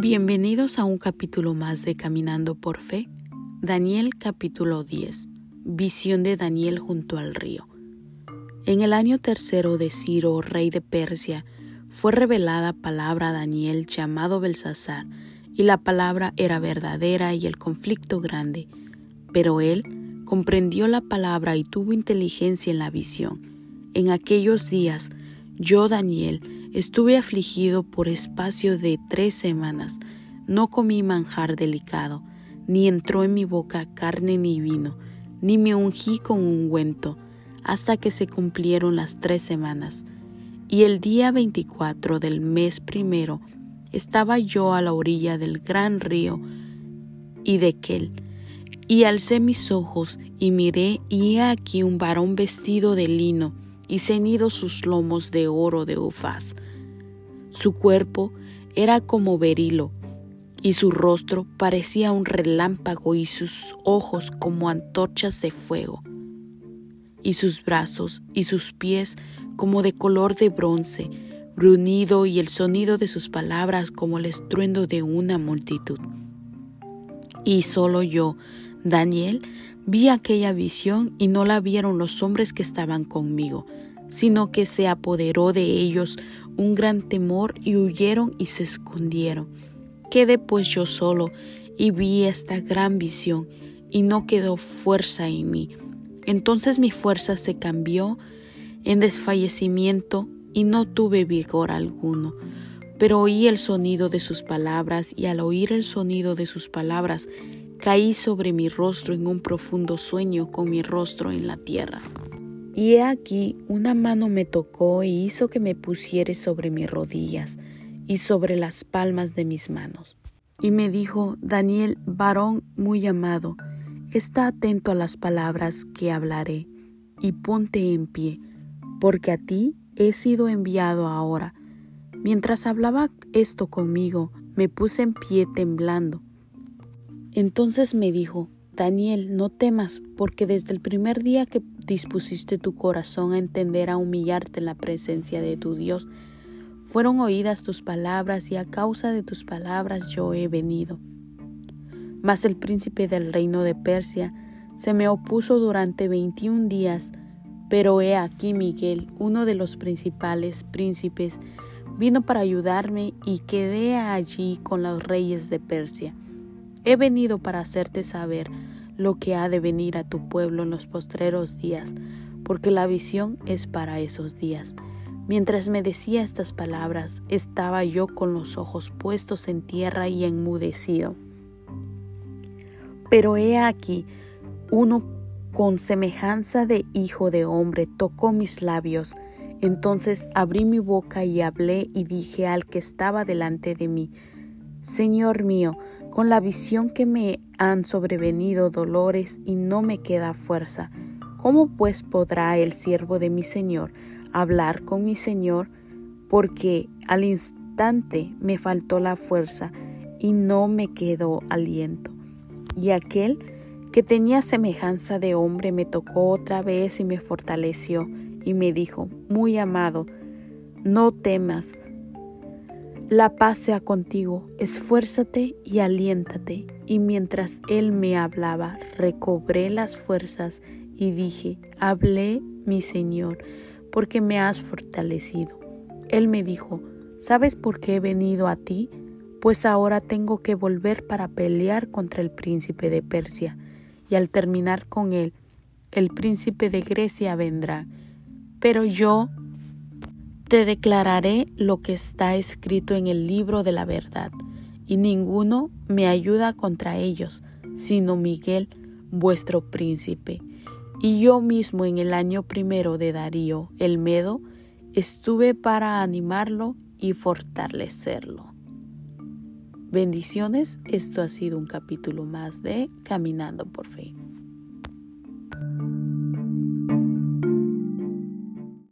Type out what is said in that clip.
Bienvenidos a un capítulo más de Caminando por Fe. Daniel capítulo 10. Visión de Daniel junto al río. En el año tercero de Ciro, rey de Persia, fue revelada palabra a Daniel llamado Belsasar, y la palabra era verdadera y el conflicto grande. Pero él comprendió la palabra y tuvo inteligencia en la visión. En aquellos días, yo, Daniel, Estuve afligido por espacio de tres semanas. No comí manjar delicado, ni entró en mi boca carne ni vino, ni me ungí con ungüento, hasta que se cumplieron las tres semanas. Y el día veinticuatro del mes primero estaba yo a la orilla del gran río y de y alcé mis ojos y miré, y he aquí un varón vestido de lino, y ceñido sus lomos de oro de Ufaz. Su cuerpo era como berilo, y su rostro parecía un relámpago y sus ojos como antorchas de fuego, y sus brazos y sus pies como de color de bronce, brunido y el sonido de sus palabras como el estruendo de una multitud. Y solo yo, Daniel, vi aquella visión y no la vieron los hombres que estaban conmigo, sino que se apoderó de ellos un gran temor y huyeron y se escondieron. Quedé pues yo solo y vi esta gran visión y no quedó fuerza en mí. Entonces mi fuerza se cambió en desfallecimiento y no tuve vigor alguno. Pero oí el sonido de sus palabras y al oír el sonido de sus palabras caí sobre mi rostro en un profundo sueño con mi rostro en la tierra. Y he aquí una mano me tocó e hizo que me pusiere sobre mis rodillas y sobre las palmas de mis manos. Y me dijo, Daniel, varón muy amado, está atento a las palabras que hablaré, y ponte en pie, porque a ti he sido enviado ahora. Mientras hablaba esto conmigo, me puse en pie temblando. Entonces me dijo, Daniel, no temas, porque desde el primer día que dispusiste tu corazón a entender a humillarte en la presencia de tu Dios, fueron oídas tus palabras y a causa de tus palabras yo he venido. Mas el príncipe del reino de Persia se me opuso durante veintiún días, pero he aquí Miguel, uno de los principales príncipes, vino para ayudarme y quedé allí con los reyes de Persia. He venido para hacerte saber lo que ha de venir a tu pueblo en los postreros días, porque la visión es para esos días. Mientras me decía estas palabras, estaba yo con los ojos puestos en tierra y enmudecido. Pero he aquí, uno con semejanza de hijo de hombre tocó mis labios. Entonces abrí mi boca y hablé y dije al que estaba delante de mí, Señor mío, con la visión que me han sobrevenido dolores y no me queda fuerza. ¿Cómo pues podrá el siervo de mi Señor hablar con mi Señor? Porque al instante me faltó la fuerza y no me quedó aliento. Y aquel que tenía semejanza de hombre me tocó otra vez y me fortaleció y me dijo, muy amado, no temas, la paz sea contigo, esfuérzate y aliéntate. Y mientras él me hablaba, recobré las fuerzas y dije, hablé mi Señor, porque me has fortalecido. Él me dijo, ¿sabes por qué he venido a ti? Pues ahora tengo que volver para pelear contra el príncipe de Persia, y al terminar con él, el príncipe de Grecia vendrá. Pero yo te declararé lo que está escrito en el libro de la verdad, y ninguno me ayuda contra ellos, sino Miguel, vuestro príncipe. Y yo mismo en el año primero de Darío, el Medo, estuve para animarlo y fortalecerlo. Bendiciones, esto ha sido un capítulo más de Caminando por Fe.